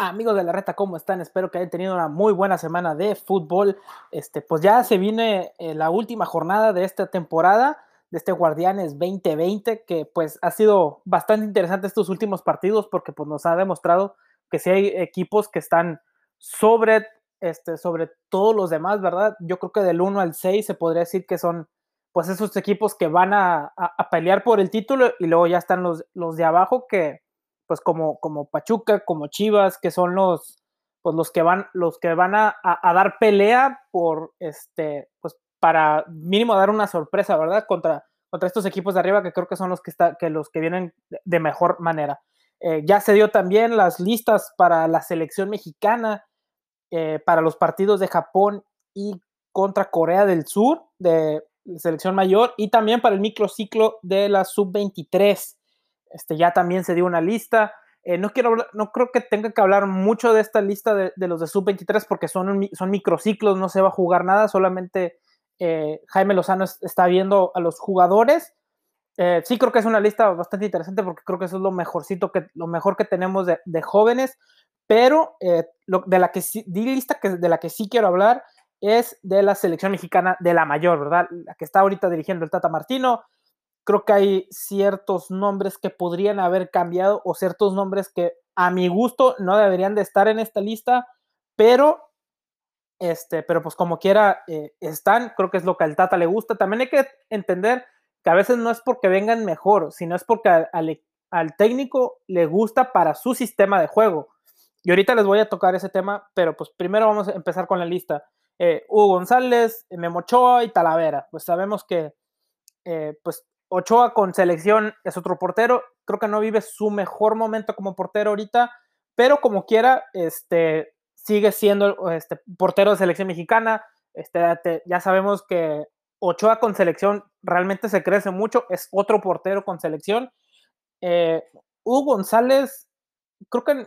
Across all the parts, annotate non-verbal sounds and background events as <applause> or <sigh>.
Amigos de la reta, ¿cómo están? Espero que hayan tenido una muy buena semana de fútbol. Este, pues ya se viene eh, la última jornada de esta temporada, de este Guardianes 2020, que pues ha sido bastante interesante estos últimos partidos porque pues nos ha demostrado que si hay equipos que están sobre, este, sobre todos los demás, ¿verdad? Yo creo que del 1 al 6 se podría decir que son pues esos equipos que van a, a pelear por el título y luego ya están los, los de abajo que pues como, como Pachuca, como Chivas, que son los, pues los que van, los que van a, dar pelea por este, pues para mínimo dar una sorpresa, ¿verdad? Contra, contra estos equipos de arriba que creo que son los que, está, que, los que vienen de mejor manera. Eh, ya se dio también las listas para la selección mexicana, eh, para los partidos de Japón y contra Corea del Sur, de selección mayor, y también para el microciclo de la sub-23. Este, ya también se dio una lista. Eh, no, quiero, no creo que tenga que hablar mucho de esta lista de, los de sub-23 porque son, son microciclos, no se va a jugar nada, solamente eh, Jaime Lozano está viendo a los jugadores. Eh, sí creo que es una lista bastante interesante porque creo que eso es lo mejorcito que, lo mejor que tenemos de, jóvenes, pero de la que sí, lista que, de la que sí quiero hablar es de la selección mexicana de la mayor, ¿verdad? La que está ahorita dirigiendo el Tata Martino, creo que hay ciertos nombres que podrían haber cambiado o ciertos nombres que a mi gusto no deberían de estar en esta lista, pero este, pero pues como quiera eh, están, creo que es lo que al Tata le gusta. También hay que entender que a veces no es porque vengan mejor, sino es porque al, técnico le gusta para su sistema de juego. Y ahorita les voy a tocar ese tema, pero pues primero vamos a empezar con la lista. Eh, Hugo González, Memochoa y Talavera. Pues sabemos que eh, pues Ochoa con selección es otro portero. Creo que no vive su mejor momento como portero ahorita, pero como quiera, este, sigue siendo este, portero de selección mexicana. Este, ya sabemos que Ochoa con selección realmente se crece mucho, es otro portero con selección. Eh, Hugo González, creo que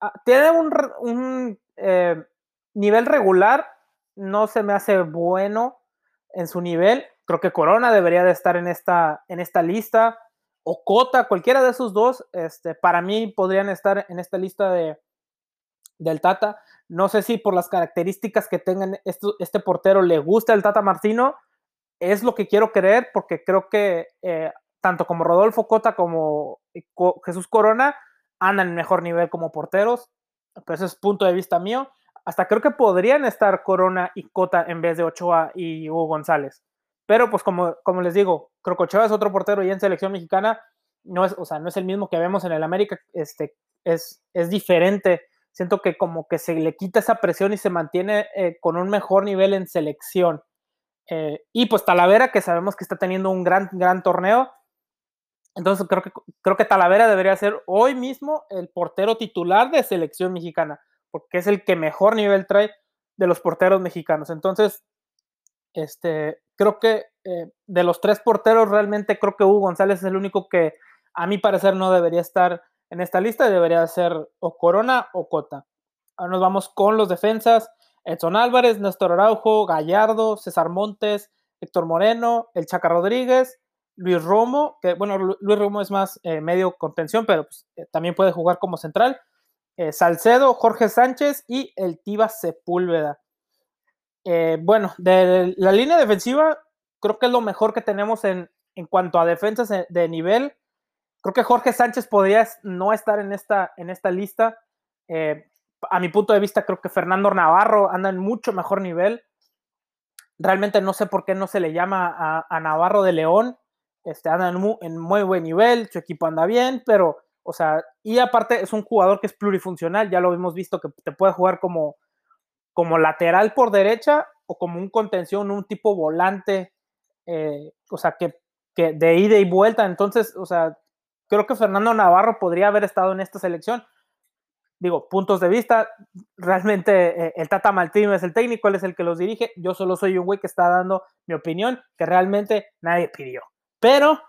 ah, tiene un, eh, nivel regular, no se me hace bueno en su nivel, Creo que Corona debería de estar en esta, en esta lista. O Cota, cualquiera de esos dos, este, para mí podrían estar en esta lista de, del Tata. No sé si por las características que tengan este portero le gusta el Tata Martino. Es lo que quiero creer porque creo que eh, tanto como Rodolfo Cota como Jesús Corona andan en mejor nivel como porteros. Pero ese es punto de vista mío. Hasta creo que podrían estar Corona y Cota en vez de Ochoa y Hugo González. Pero pues como, como les digo, Crococheva es otro portero y en selección mexicana no es, o sea, no es el mismo que vemos en el América, este, es, es diferente. Siento que como que se le quita esa presión y se mantiene eh, con un mejor nivel en selección. Eh, y pues Talavera, que sabemos que está teniendo un gran, gran torneo. Entonces creo que, creo que Talavera debería ser hoy mismo el portero titular de selección mexicana, porque es el que mejor nivel trae de los porteros mexicanos. Entonces, este, creo que eh, de los tres porteros, realmente creo que Hugo González es el único que, a mi parecer, no debería estar en esta lista, debería ser o Corona o Cota. Ahora nos vamos con los defensas. Edson Álvarez, Néstor Araujo, Gallardo, César Montes, Héctor Moreno, El Chaca Rodríguez, Luis Romo, que bueno, Luis Romo es más eh, medio contención, pero pues, eh, también puede jugar como central. Salcedo, Jorge Sánchez y el Tiba Sepúlveda. Eh, bueno, de la línea defensiva, creo que es lo mejor que tenemos en, en cuanto a defensas de nivel. Creo que Jorge Sánchez podría no estar en esta, en esta lista. Eh, a mi punto de vista, creo que Fernando Navarro anda en mucho mejor nivel. Realmente no sé por qué no se le llama a, Navarro de León. Este, anda en muy, en muy, buen nivel, su equipo anda bien, pero, o sea, y aparte es un jugador que es plurifuncional, ya lo hemos visto que te puede jugar como, como lateral por derecha o como un contención, un tipo volante, eh, o sea, que, de ida y vuelta. Entonces, o sea, creo que Fernando Navarro podría haber estado en esta selección. Digo, puntos de vista, realmente eh, el Tata Martino es el técnico, él es el que los dirige, yo solo soy un güey que está dando mi opinión, que realmente nadie pidió. Pero,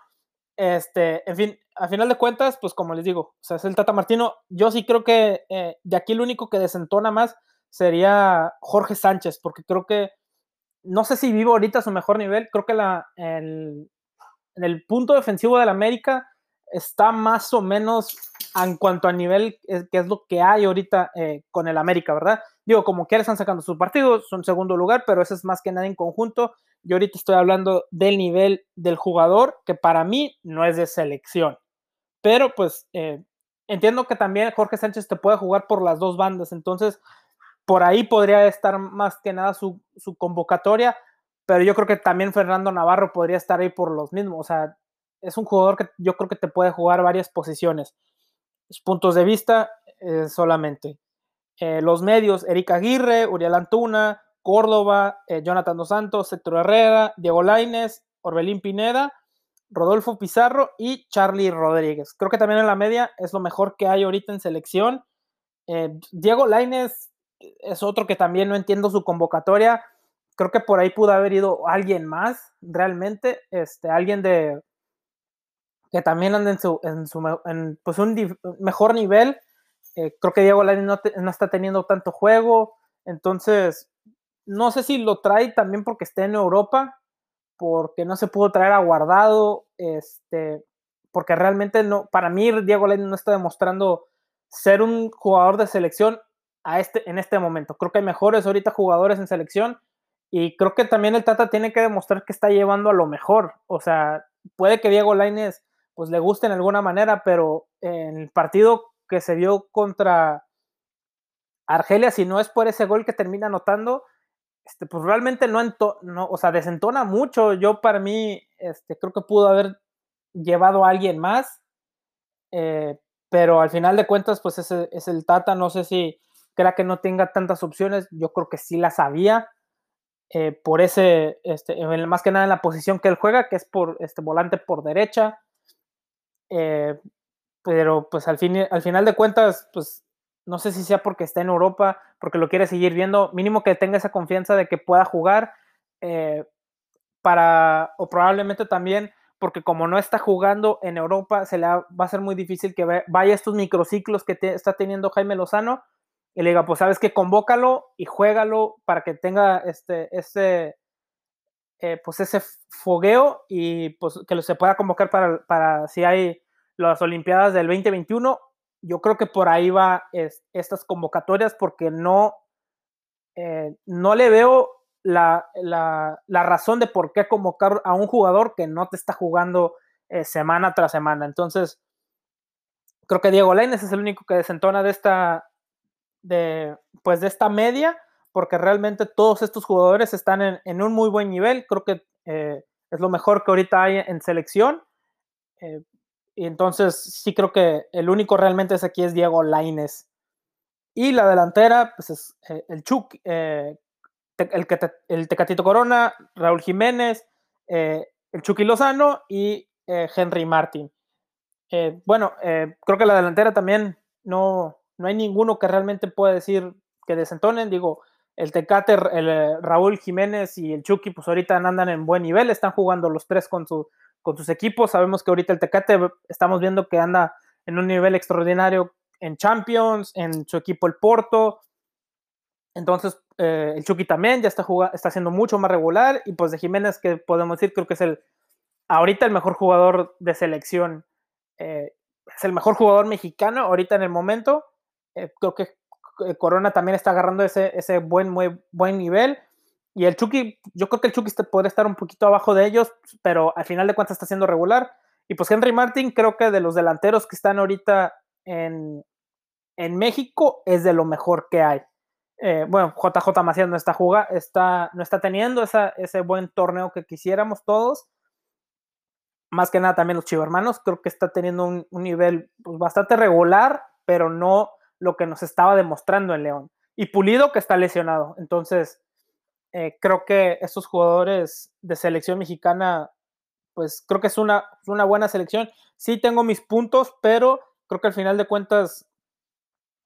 este, en fin, a final de cuentas, pues como les digo, o sea, es el Tata Martino, yo sí creo que eh, de aquí el único que desentona más sería Jorge Sánchez, porque creo que, no sé si vivo ahorita a su mejor nivel, creo que la, el, en el punto defensivo del América está más o menos en cuanto a nivel, que es lo que hay ahorita eh, con el América, ¿verdad? Digo, como que están sacando sus partidos, son segundo lugar, pero eso es más que nada en conjunto. Yo ahorita estoy hablando del nivel del jugador, que para mí no es de selección. Pero pues eh, entiendo que también Jorge Sánchez te puede jugar por las dos bandas, entonces por ahí podría estar más que nada su, su convocatoria, pero yo creo que también Fernando Navarro podría estar ahí por los mismos, o sea, es un jugador que yo creo que te puede jugar varias posiciones. Puntos de vista eh, solamente. Eh, los medios, Erika Aguirre, Uriel Antuna, Córdoba, eh, Jonathan Dos Santos, Héctor Herrera, Diego Laines, Orbelín Pineda, Rodolfo Pizarro y Charlie Rodríguez. Creo que también en la media es lo mejor que hay ahorita en selección. Diego Laines es otro que también no entiendo su convocatoria. Creo que por ahí pudo haber ido alguien más, realmente, este, alguien de, que también anda en su, en su en, pues un mejor nivel. Eh, creo que Diego Lainez no, no, está teniendo tanto juego, entonces no sé si lo trae también porque esté en Europa, porque no se pudo traer a Guardado, este, porque realmente no, para mí Diego Lainez no está demostrando ser un jugador de selección este, en este momento. Creo que hay mejores ahorita jugadores en selección y creo que también el Tata tiene que demostrar que está llevando a lo mejor. O sea, puede que Diego Lainez pues le guste en alguna manera, pero en el partido que se vio contra Argelia, si no es por ese gol que termina anotando, este, pues realmente no, no, o sea, desentona mucho. Yo para mí, este, creo que pudo haber llevado a alguien más, eh, pero al final de cuentas, pues ese es el Tata. No sé si crea que no tenga tantas opciones. Yo creo que sí las había. Eh, por ese, este, más que nada en la posición que él juega, que es por este volante por derecha. Eh, pero pues al, fin, al final de cuentas, pues no sé si sea porque está en Europa, porque lo quiere seguir viendo, mínimo que tenga esa confianza de que pueda jugar eh, para, o probablemente también porque como no está jugando en Europa, se le va a ser muy difícil que vaya estos microciclos que está teniendo Jaime Lozano y le diga, pues sabes que convócalo y juégalo para que tenga este, este, eh, pues ese fogueo y pues que se pueda convocar para, para si hay las Olimpiadas del 2021. Yo creo que por ahí va estas convocatorias porque no, eh, no le veo la, la, la, razón de por qué convocar a un jugador que no te está jugando eh, semana tras semana. Entonces, creo que Diego Lainez es el único que desentona de esta, de, pues de esta media porque realmente todos estos jugadores están en, un muy buen nivel. Creo que eh, es lo mejor que ahorita hay en selección. Eh, y entonces sí creo que el único realmente es aquí es Diego Laines. Y la delantera, pues es eh, el Chuck, el, el, Tecatito Corona, Raúl Jiménez, el Chucky Lozano y Henry Martin. bueno, creo que la delantera también no, no hay ninguno que realmente pueda decir que desentonen. Digo, el Tecate, el eh, Raúl Jiménez y el Chucky, pues ahorita andan en buen nivel, están jugando los tres con, su, con sus equipos. Sabemos que ahorita el Tecate estamos viendo que anda en un nivel extraordinario en Champions, en su equipo el Porto. Entonces, eh, el Chucky también ya está, jugando, está siendo mucho más regular. Y pues de Jiménez, que podemos decir, creo que es el ahorita el mejor jugador de selección. Eh, es el mejor jugador mexicano ahorita en el momento. Creo que eh, Corona también está agarrando ese, ese buen, muy buen nivel. Y el Chucky, yo creo que el Chucky podría estar un poquito abajo de ellos, pero al final de cuentas está siendo regular. Y pues Henry Martin, creo que de los delanteros que están ahorita en, en México, es de lo mejor que hay. Eh, bueno, JJ Macías no está, jugando, está, no está teniendo esa, ese buen torneo que quisiéramos todos. Más que nada también los chivermanos, creo que está teniendo un, un nivel pues, bastante regular, pero no lo que nos estaba demostrando en León. Y Pulido que está lesionado. Entonces, eh, creo que estos jugadores de selección mexicana, pues creo que es una, una buena selección. Sí tengo mis puntos, pero creo que al final de cuentas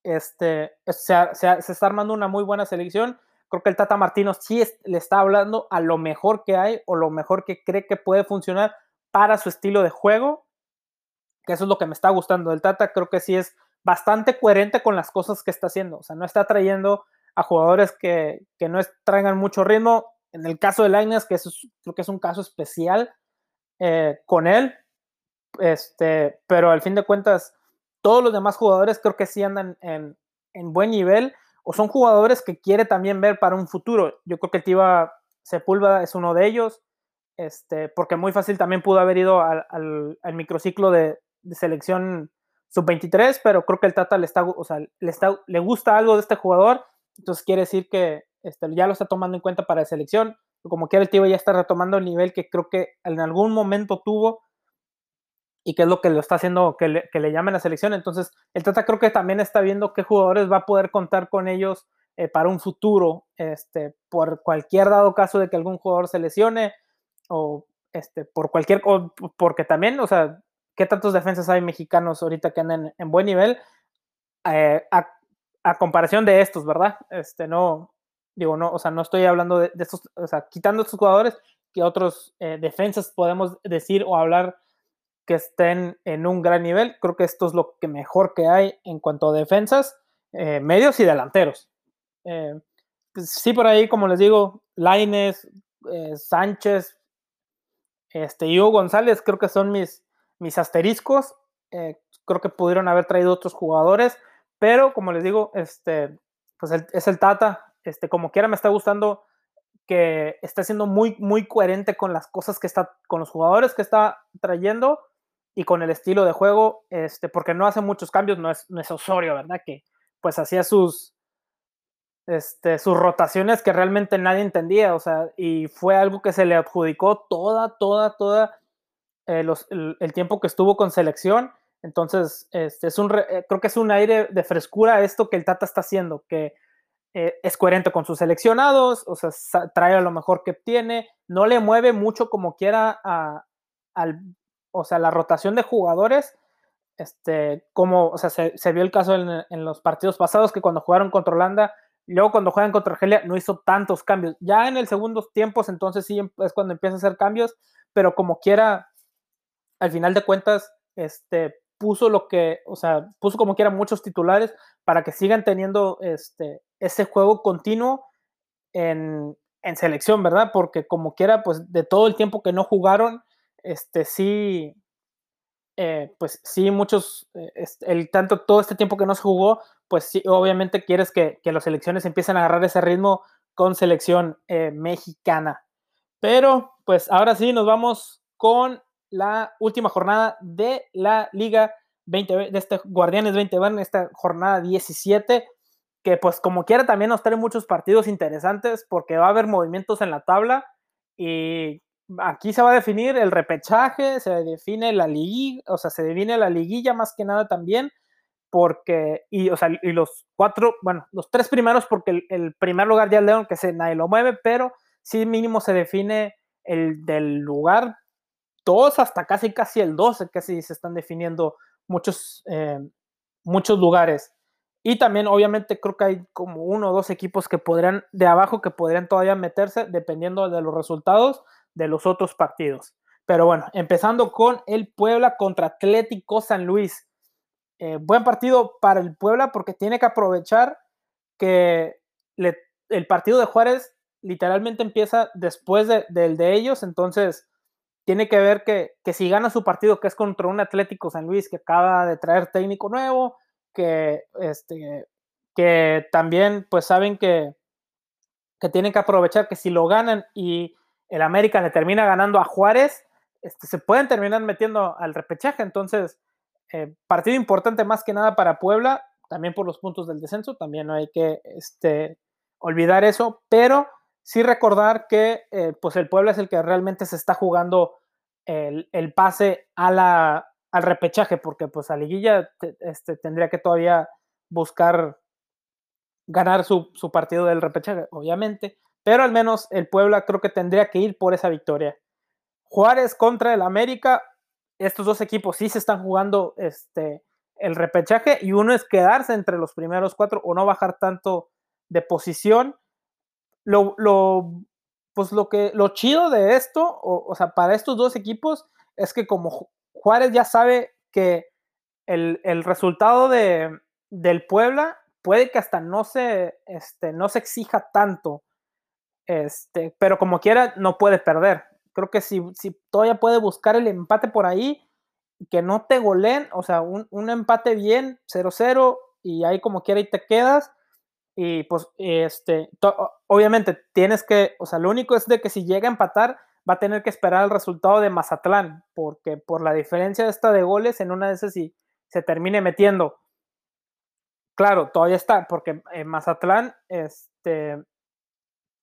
este, se, está armando una muy buena selección. Creo que el Tata Martino sí le está hablando a lo mejor que hay o lo mejor que cree que puede funcionar para su estilo de juego, que eso es lo que me está gustando del Tata. Creo que sí es bastante coherente con las cosas que está haciendo. O sea, no está trayendo a jugadores que, no traigan mucho ritmo. En el caso de Lainez, que es, creo que es un caso especial eh, con él, este, pero al fin de cuentas, todos los demás jugadores creo que sí andan en, en buen nivel o son jugadores que quiere también ver para un futuro. Yo creo que Tiva Sepúlveda es uno de ellos, este, porque muy fácil también pudo haber ido al, al, microciclo de, de selección sub-23, pero creo que el Tata le, está, o sea, le, está, le gusta algo de este jugador, entonces quiere decir que este, ya lo está tomando en cuenta para la selección. Como quiera, el Tiva ya está retomando el nivel que creo que en algún momento tuvo y que es lo que lo está haciendo que le, que le la selección. Entonces, el Tata creo que también está viendo qué jugadores va a poder contar con ellos eh, para un futuro, este, por cualquier dado caso de que algún jugador se lesione o este, por cualquier, porque también, o sea, qué tantos defensas hay mexicanos ahorita que andan en, buen nivel eh, a, comparación de estos, ¿verdad? Este, no, digo, no, o sea, no estoy hablando de, estos, o sea, quitando estos jugadores, que otros eh, defensas podemos decir o hablar que estén en un gran nivel. Creo que esto es lo que mejor que hay en cuanto a defensas, eh, medios y delanteros. Pues sí, por ahí, como les digo, Laines, Sánchez, este, Hugo González, creo que son mis, mis asteriscos. creo que pudieron haber traído otros jugadores, pero como les digo, este, pues es el Tata. Este, como quiera, me está gustando que está siendo muy, muy coherente con las cosas que está, con los jugadores que está trayendo y con el estilo de juego, este, porque no hace muchos cambios, no es, no es Osorio, ¿verdad? Que pues hacía sus, este, sus rotaciones que realmente nadie entendía, o sea, y fue algo que se le adjudicó toda, toda, toda eh, el, tiempo que estuvo con selección. Entonces, este, es un, eh, creo que es un aire de frescura esto que el Tata está haciendo, que eh, es coherente con sus seleccionados, o sea, trae lo mejor que tiene, no le mueve mucho como quiera a, al o sea, la rotación de jugadores, este, como, o sea, se, vio el caso en, los partidos pasados que cuando jugaron contra Holanda, luego cuando juegan contra Argelia no hizo tantos cambios. Ya en el segundo tiempos, entonces sí es cuando empieza a hacer cambios, pero como quiera, al final de cuentas, este, puso lo que, o sea, puso como quiera muchos titulares para que sigan teniendo este, ese juego continuo en, en selección, ¿verdad? Porque como quiera, pues de todo el tiempo que no jugaron, este sí, eh, pues sí, muchos, eh, el tanto todo este tiempo que no se jugó, pues sí, obviamente quieres que, las selecciones empiecen a agarrar ese ritmo con selección eh, mexicana. Pero, pues ahora sí, nos vamos con la última jornada de la Liga 20, de este Guardianes 20 van, esta jornada 17, que pues como quiera también nos trae muchos partidos interesantes porque va a haber movimientos en la tabla y aquí se va a definir el repechaje, se define la liguilla, o sea, se define la liguilla más que nada también, porque, y, o sea, y los cuatro, bueno, los tres primeros, porque el, primer lugar ya el León, que se, nadie lo mueve, pero sí mínimo se define el del lugar dos hasta casi casi el 12, casi se están definiendo muchos, eh, muchos lugares. Y también, obviamente, creo que hay como uno o dos equipos que podrían, de abajo, que podrían todavía meterse, dependiendo de los resultados de los otros partidos. Pero bueno, empezando con el Puebla contra Atlético San Luis. Eh, buen partido para el Puebla porque tiene que aprovechar que el partido de Juárez literalmente empieza después del de, ellos, entonces tiene que ver que, que, si gana su partido, que es contra un Atlético San Luis que acaba de traer técnico nuevo, que, este, que también pues saben que, que tienen que aprovechar que si lo ganan y el América le termina ganando a Juárez, este, se pueden terminar metiendo al repechaje. Entonces, eh, partido importante más que nada para Puebla, también por los puntos del descenso, también no hay que este, olvidar eso, pero sí recordar que eh, pues el Puebla es el que realmente se está jugando el, pase a la, al repechaje, porque pues a Liguilla este, tendría que todavía buscar ganar su, su partido del repechaje, obviamente, pero al menos el Puebla creo que tendría que ir por esa victoria. Juárez contra el América, estos dos equipos sí se están jugando este, el repechaje y uno es quedarse entre los primeros cuatro o no bajar tanto de posición. Lo, pues lo, que, lo chido de esto, o, sea, para estos dos equipos, es que como Juárez ya sabe que el, resultado de, del Puebla puede que hasta no se, este, no se exija tanto este, pero como quiera, no puede perder. Creo que si, si todavía puede buscar el empate por ahí que no te goleen, o sea, un, un empate bien, 0-0, y ahí como quiera y te quedas. Y pues, este, obviamente tienes que, o sea, lo único es de que si llega a empatar, va a tener que esperar el resultado de Mazatlán, porque por la diferencia esta de goles, en una de esas si se termine metiendo. Claro, todavía está, porque en Mazatlán, este,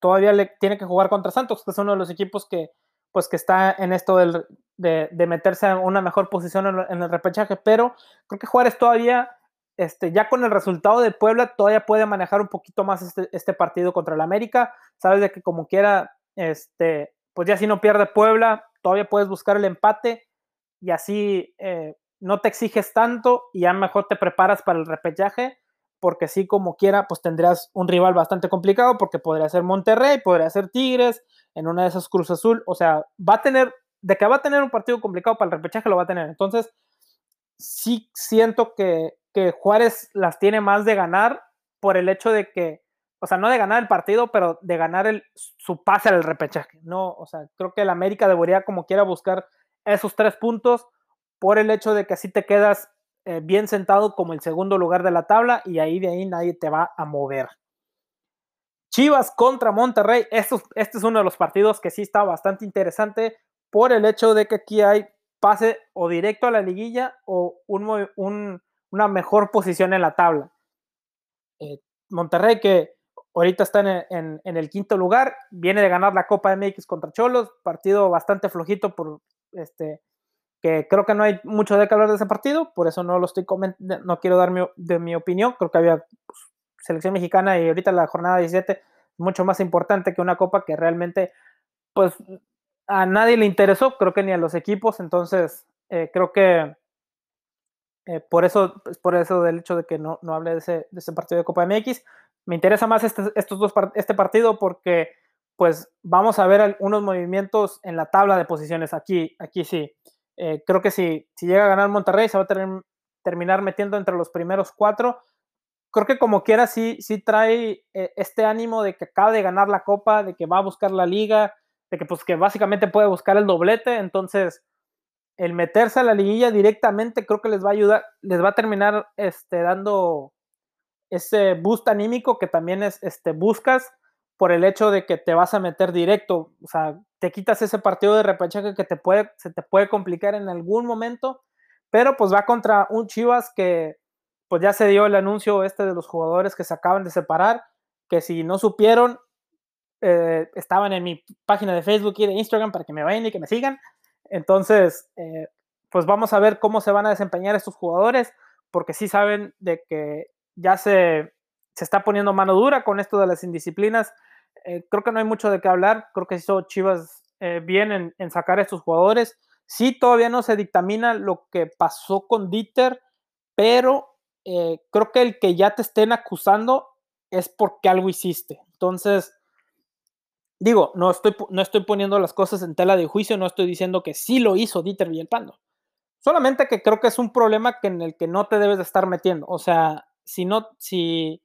todavía le tiene que jugar contra Santos, que es uno de los equipos que, pues, que está en esto de, de, meterse en una mejor posición en, en, el repechaje, pero creo que Juárez todavía, este, ya con el resultado de Puebla, todavía puede manejar un poquito más este, este partido contra el América. Sabes de que como quiera, este, pues ya si no pierde Puebla, todavía puedes buscar el empate y así eh, no te exiges tanto y ya mejor te preparas para el repechaje, porque sí como quiera, pues tendrás un rival bastante complicado, porque podría ser Monterrey, podría ser Tigres, en una de esas Cruz Azul, o sea, va a tener, de que va a tener un partido complicado para el repechaje, lo va a tener. Entonces, sí siento que, que Juárez las tiene más de ganar por el hecho de que o sea, no de ganar el partido, pero de ganar el, su pase al repechaje. No, o sea, creo que el América debería como quiera buscar esos tres puntos por el hecho de que así te quedas eh, bien sentado como el segundo lugar de la tabla y ahí de ahí nadie te va a mover. Chivas contra Monterrey, este es uno de los partidos que sí está bastante interesante por el hecho de que aquí hay pase o directo a la liguilla o un, un, una mejor posición en la tabla. Eh, Monterrey que Ahorita está en, el quinto lugar, viene de ganar la Copa MX contra Cholos, partido bastante flojito por este que creo que no hay mucho de qué hablar de ese partido, por eso no lo estoy no quiero dar mi, de mi opinión, creo que había pues, selección mexicana y ahorita la jornada 17 mucho más importante que una copa que realmente pues a nadie le interesó, creo que ni a los equipos, entonces eh, creo que eh, por eso, pues, por eso del hecho de que no, no hable de ese, partido de Copa MX, me interesa más este, estos dos, este partido porque pues vamos a ver unos movimientos en la tabla de posiciones aquí, aquí sí. Eh, creo que si, si llega a ganar Monterrey se va a terminar metiendo entre los primeros cuatro. Creo que como quiera sí, sí trae eh, este ánimo de que acaba de ganar la copa, de que va a buscar la liga, de que pues que básicamente puede buscar el doblete, entonces el meterse a la liguilla directamente creo que les va a ayudar, les va a terminar este, dando ese boost anímico que también es, este, buscas por el hecho de que te vas a meter directo, o sea, te quitas ese partido de repechaje que te puede, se te puede complicar en algún momento, pero pues va contra un Chivas que pues ya se dio el anuncio este de los jugadores que se acaban de separar, que si no supieron, eh, estaban en mi página de Facebook y de Instagram para que me vayan y que me sigan. Entonces, eh, pues vamos a ver cómo se van a desempeñar estos jugadores, porque sí saben de que ya se, se está poniendo mano dura con esto de las indisciplinas. Eh, creo que no hay mucho de qué hablar. Creo que hizo Chivas eh, bien en, en, sacar a estos jugadores. Sí, todavía no se dictamina lo que pasó con Dieter, pero creo que el que ya te estén acusando es porque algo hiciste. Entonces, digo, no estoy, no estoy poniendo las cosas en tela de juicio, no estoy diciendo que sí lo hizo Dieter Villalpando. Solamente que creo que es un problema que en el que no te debes de estar metiendo. O sea, si no, si,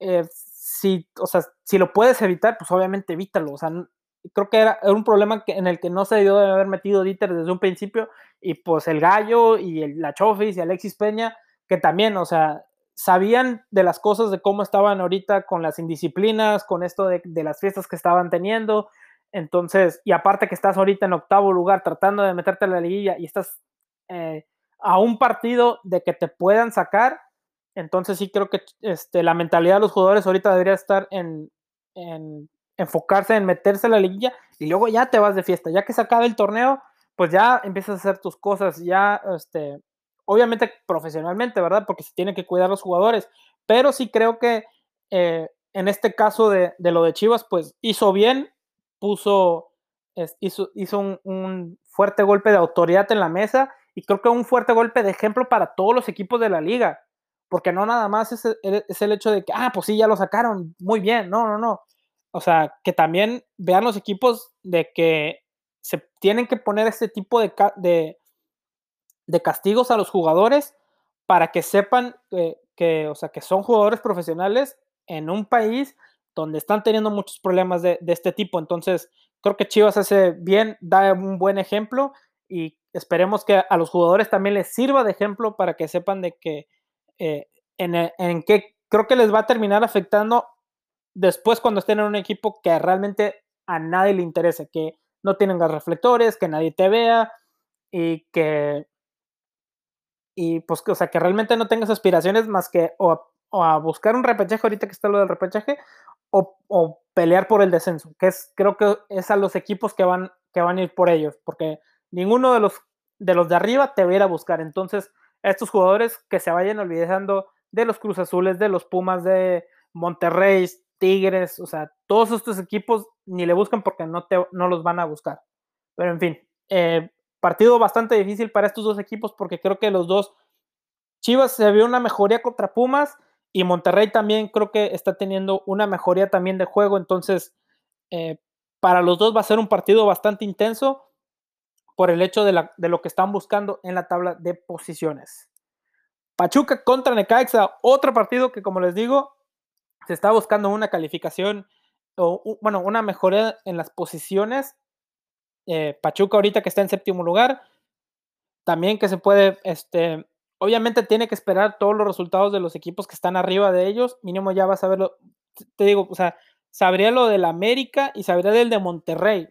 eh, si, o sea, si lo puedes evitar, pues obviamente evítalo. O sea, creo que era, un problema que, en el que no se debió de haber metido Dieter desde un principio. Y pues el Gallo y el, la Chofis y Alexis Peña, que también, o sea, sabían de las cosas, de cómo estaban ahorita con las indisciplinas, con esto de, las fiestas que estaban teniendo. Entonces, y aparte que estás ahorita en octavo lugar tratando de meterte en la liguilla y estás eh, a un partido de que te puedan sacar, entonces sí creo que este, la mentalidad de los jugadores ahorita debería estar en, enfocarse en meterse a la liguilla y luego ya te vas de fiesta. Ya que se acabe el torneo, pues ya empiezas a hacer tus cosas, ya, este, obviamente profesionalmente, ¿verdad? Porque se tiene que cuidar los jugadores, pero sí creo que eh, en este caso de, lo de Chivas, pues hizo bien, puso, hizo, hizo un, fuerte golpe de autoridad en la mesa y creo que un fuerte golpe de ejemplo para todos los equipos de la liga porque no nada más es, el hecho de que, ah, pues sí, ya lo sacaron, muy bien, no, no, no. O sea, que también vean los equipos de que se tienen que poner este tipo de, de, castigos a los jugadores para que sepan que, o sea, que son jugadores profesionales en un país donde están teniendo muchos problemas de, de, este tipo. Entonces, creo que Chivas hace bien, da un buen ejemplo y esperemos que a los jugadores también les sirva de ejemplo para que sepan de que eh, en, en qué creo que les va a terminar afectando después cuando estén en un equipo que realmente a nadie le interese, que no tienen reflectores, que nadie te vea y que y pues o sea que realmente no tengas aspiraciones más que o a, buscar un repechaje ahorita que está lo del repechaje o, o, pelear por el descenso, que es creo que es a los equipos que van que van a ir por ellos, porque ninguno de los de los de arriba te va a ir a buscar. Entonces, estos jugadores que se vayan olvidando de los Cruz Azules, de los Pumas de Monterrey, Tigres, o sea, todos estos equipos ni le buscan porque no, te, no los van a buscar. Pero en fin, eh, partido bastante difícil para estos dos equipos porque creo que los dos, Chivas se vio una mejoría contra Pumas y Monterrey también creo que está teniendo una mejoría también de juego, entonces eh, para los dos va a ser un partido bastante intenso por el hecho de, de lo que están buscando en la tabla de posiciones. Pachuca contra Necaxa, otro partido que como les digo, se está buscando una calificación o bueno, una mejora en las posiciones. Eh, Pachuca ahorita que está en séptimo lugar, también que se puede, este, obviamente tiene que esperar todos los resultados de los equipos que están arriba de ellos, mínimo ya vas a verlo, te digo, o sea, sabría lo del América y sabría del de Monterrey,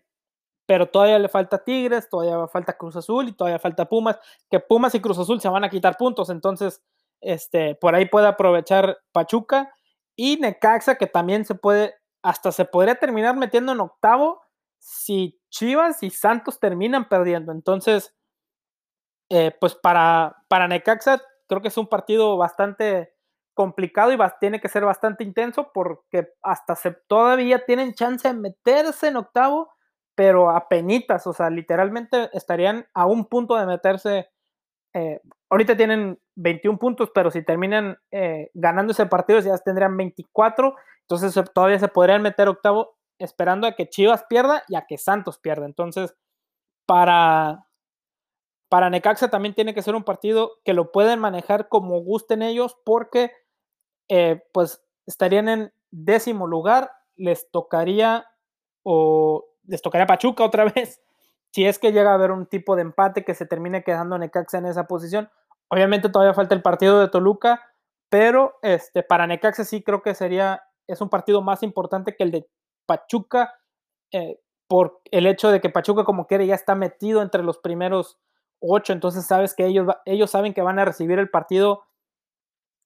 pero todavía le falta Tigres, todavía falta Cruz Azul y todavía falta Pumas, que Pumas y Cruz Azul se van a quitar puntos, entonces este, por ahí puede aprovechar Pachuca y Necaxa, que también se puede, hasta se podría terminar metiendo en octavo si Chivas y Santos terminan perdiendo. Entonces, eh, pues para, para Necaxa creo que es un partido bastante complicado y tiene que ser bastante intenso porque hasta se, todavía tienen chance de meterse en octavo pero a penitas, o sea, literalmente estarían a un punto de meterse. Eh, ahorita tienen 21 puntos, pero si terminan eh, ganando ese partido ya tendrían 24, entonces todavía se podrían meter octavo esperando a que Chivas pierda y a que Santos pierda. Entonces, para, para Necaxa también tiene que ser un partido que lo pueden manejar como gusten ellos, porque eh, pues estarían en décimo lugar, les tocaría o les tocaría Pachuca otra <laughs> vez. Si es que llega a haber un tipo de empate que se termine quedando Necaxa en esa posición. Obviamente todavía falta el partido de Toluca, pero este, para Necaxa sí creo que sería, es un partido más importante que el de Pachuca, eh, por el hecho de que Pachuca como quiere ya está metido entre los primeros ocho, entonces sabes que ellos, ellos saben que van a recibir el partido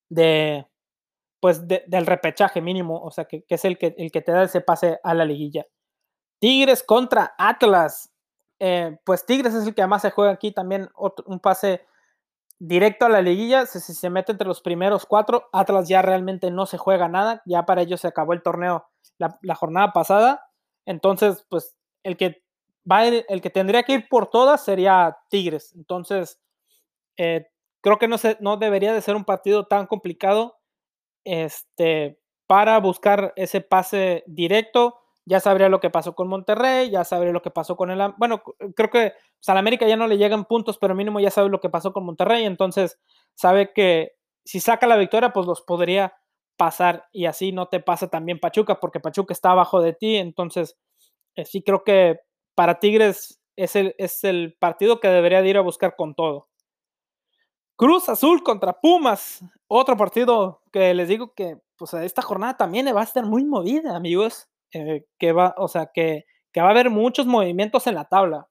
de, pues del repechaje mínimo, o sea, que, es el que, el que te da ese pase a la liguilla. Tigres contra Atlas. Eh, pues Tigres es el que además se juega aquí también un pase directo a la liguilla. Si se, mete entre los primeros cuatro, Atlas ya realmente no se juega nada. Ya para ellos se acabó el torneo la, jornada pasada. Entonces, pues el que va el que tendría que ir por todas sería Tigres. Entonces, eh, creo que no, se, no debería de ser un partido tan complicado este, para buscar ese pase directo ya sabría lo que pasó con Monterrey, ya sabría lo que pasó con el... Bueno, creo que pues, a la América ya no le llegan puntos, pero mínimo ya sabe lo que pasó con Monterrey, entonces sabe que si saca la victoria, pues los podría pasar y así no te pasa también Pachuca, porque Pachuca está abajo de ti, entonces eh, sí creo que para Tigres es el, es el partido que debería de ir a buscar con todo. Cruz Azul contra Pumas, otro partido que les digo que pues esta jornada también va a estar muy movida, amigos. Eh, que va, o sea, que, va a haber muchos movimientos en la tabla.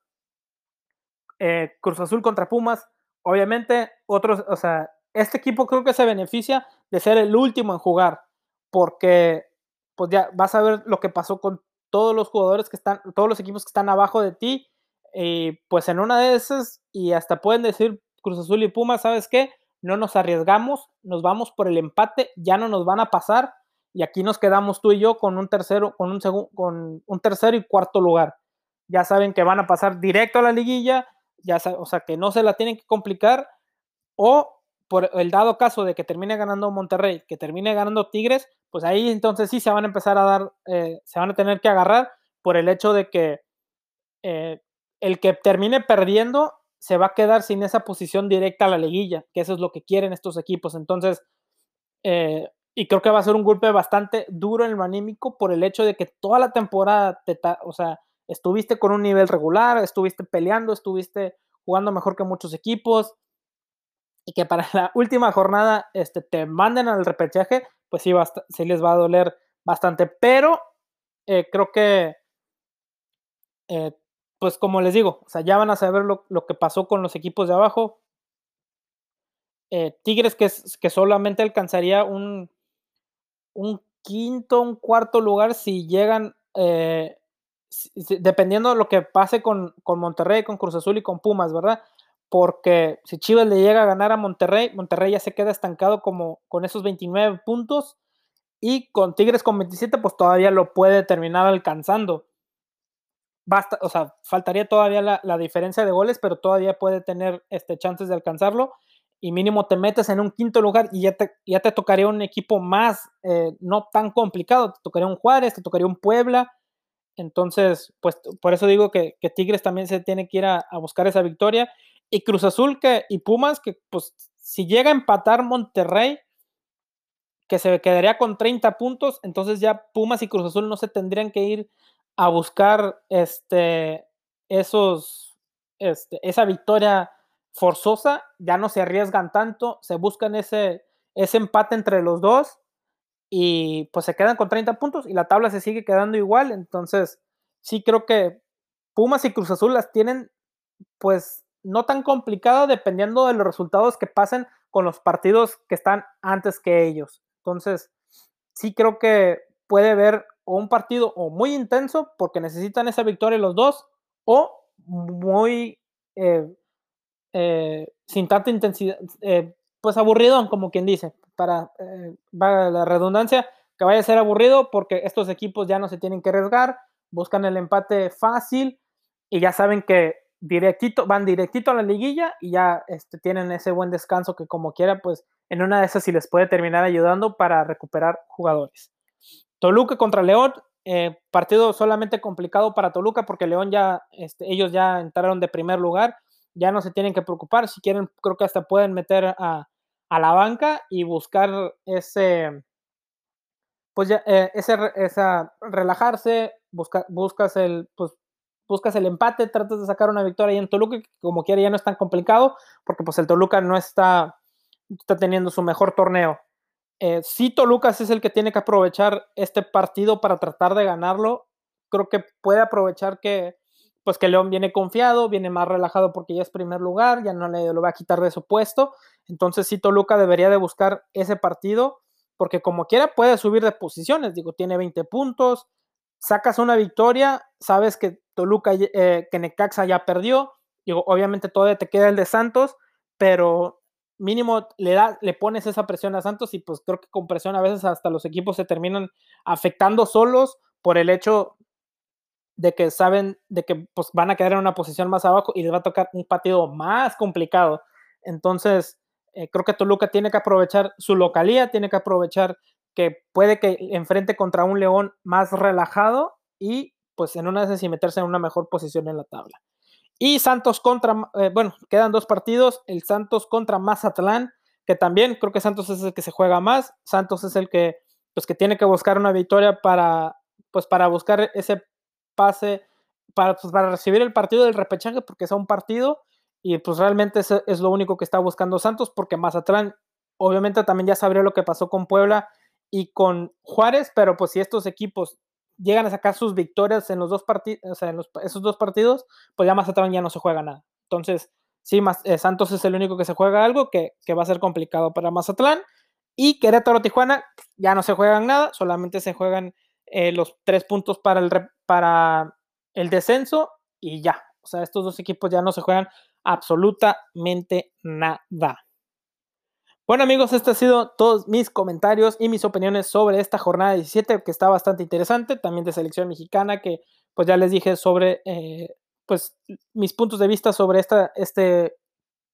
Eh, Cruz Azul contra Pumas, obviamente, otros, o sea, este equipo creo que se beneficia de ser el último en jugar, porque pues ya vas a ver lo que pasó con todos los jugadores que están, todos los equipos que están abajo de ti, y pues en una de esas, y hasta pueden decir Cruz Azul y Pumas, ¿sabes qué? No nos arriesgamos, nos vamos por el empate, ya no nos van a pasar, y aquí nos quedamos tú y yo con un tercero, con un segundo, con un tercero y cuarto lugar. Ya saben que van a pasar directo a la liguilla, ya o sea que no se la tienen que complicar, o por el dado caso de que termine ganando Monterrey, que termine ganando Tigres, pues ahí entonces sí se van a empezar a dar, eh, se van a tener que agarrar por el hecho de que eh, el que termine perdiendo se va a quedar sin esa posición directa a la liguilla, que eso es lo que quieren estos equipos. Entonces, eh, y creo que va a ser un golpe bastante duro en lo anímico por el hecho de que toda la temporada, te o sea, estuviste con un nivel regular, estuviste peleando, estuviste jugando mejor que muchos equipos y que para <laughs> la última jornada este, te manden al repechaje, pues sí, sí les va a doler bastante. Pero eh, creo que, eh, pues como les digo, o sea, ya van a saber lo, que pasó con los equipos de abajo. Eh, Tigres que, que solamente alcanzaría un, un quinto, un cuarto lugar si llegan, dependiendo de lo que pase con, con Monterrey, con Cruz Azul y con Pumas, ¿verdad? porque si Chivas le llega a ganar a Monterrey, Monterrey ya se queda estancado como con esos 29 puntos y con Tigres con 27 pues todavía lo puede terminar alcanzando. Basta, o sea, faltaría todavía la, diferencia de goles, pero todavía puede tener este, chances de alcanzarlo y mínimo te metes en un quinto lugar y ya te, ya te tocaría un equipo más, eh, no tan complicado, te tocaría un Juárez, te tocaría un Puebla, entonces, pues por eso digo que, Tigres también se tiene que ir a buscar esa victoria. Y Cruz Azul que, y Pumas, que pues si llega a empatar Monterrey, que se quedaría con 30 puntos, entonces ya Pumas y Cruz Azul no se tendrían que ir a buscar este, esos, este, esa victoria forzosa, ya no se arriesgan tanto, se buscan ese, ese empate entre los dos y pues se quedan con 30 puntos y la tabla se sigue quedando igual, entonces sí creo que Pumas y Cruz Azul las tienen pues no tan complicado dependiendo de los resultados que pasen con los partidos que están antes que ellos. Entonces, sí creo que puede haber un partido o muy intenso porque necesitan esa victoria los dos o muy eh, eh, sin tanta intensidad, eh, pues aburrido, como quien dice, para, la redundancia, que vaya a ser aburrido porque estos equipos ya no se tienen que arriesgar, buscan el empate fácil y ya saben que directito, van directito a la liguilla y ya este, tienen ese buen descanso que como quiera, pues en una de esas sí les puede terminar ayudando para recuperar jugadores. Toluca contra León, eh, partido solamente complicado para Toluca porque León ya, este, ellos ya entraron de primer lugar, ya no se tienen que preocupar, si quieren creo que hasta pueden meter a, la banca y buscar ese, pues ya, eh, ese, esa, relajarse, busca, buscas el, pues buscas el empate, tratas de sacar una victoria ahí en Toluca, como quiera ya no es tan complicado, porque pues el Toluca no está, está teniendo su mejor torneo. Eh, si Toluca es el que tiene que aprovechar este partido para tratar de ganarlo. Creo que puede aprovechar que, pues que León viene confiado, viene más relajado porque ya es primer lugar, ya no le lo va a quitar de su puesto. Entonces si Toluca debería de buscar ese partido, porque como quiera puede subir de posiciones. Digo, tiene 20 puntos, sacas una victoria, sabes que Toluca, eh, que Necaxa ya perdió, digo, obviamente todavía te queda el de Santos, pero mínimo le, da, le pones esa presión a Santos y pues creo que con presión a veces hasta los equipos se terminan afectando solos por el hecho de que saben de que pues, van a quedar en una posición más abajo y les va a tocar un partido más complicado. Entonces, eh, creo que Toluca tiene que aprovechar su localía, tiene que aprovechar que puede que enfrente contra un León más relajado y pues en una de esas y meterse en una mejor posición en la tabla. Y Santos contra, eh, bueno, quedan dos partidos, el Santos contra Mazatlán, que también creo que Santos es el que se juega más, Santos es el que, pues que tiene que buscar una victoria para, pues para buscar ese pase, para, pues, para recibir el partido del repechaje, porque es un partido, y pues realmente es, lo único que está buscando Santos, porque Mazatlán obviamente también ya sabría lo que pasó con Puebla y con Juárez, pero pues si estos equipos llegan a sacar sus victorias en los dos partidos, o sea, en esos dos partidos, pues ya más atrás ya no se juega nada. Entonces, sí, más, eh, Santos es el único que se juega algo que, va a ser complicado para Mazatlán. Y Querétaro Tijuana ya no se juegan nada, solamente se juegan eh, los tres puntos para el, para el descenso y ya. O sea, estos dos equipos ya no se juegan absolutamente nada. Bueno amigos, estos han sido todos mis comentarios y mis opiniones sobre esta jornada 17 que está bastante interesante, también de selección mexicana que pues ya les dije sobre eh, pues mis puntos de vista sobre esta, este,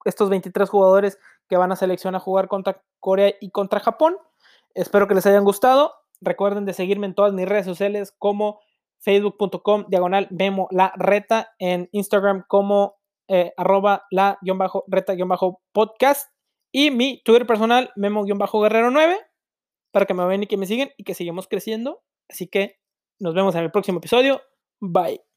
estos 23 jugadores que van a selección a jugar contra Corea y contra Japón. Espero que les hayan gustado. Recuerden de seguirme en todas mis redes sociales como facebook.com diagonal memo la reta, en Instagram como eh, arroba la reta podcast y mi Twitter personal, memo-guerrero9, para que me vean y que me siguen y que sigamos creciendo. Así que nos vemos en el próximo episodio. Bye.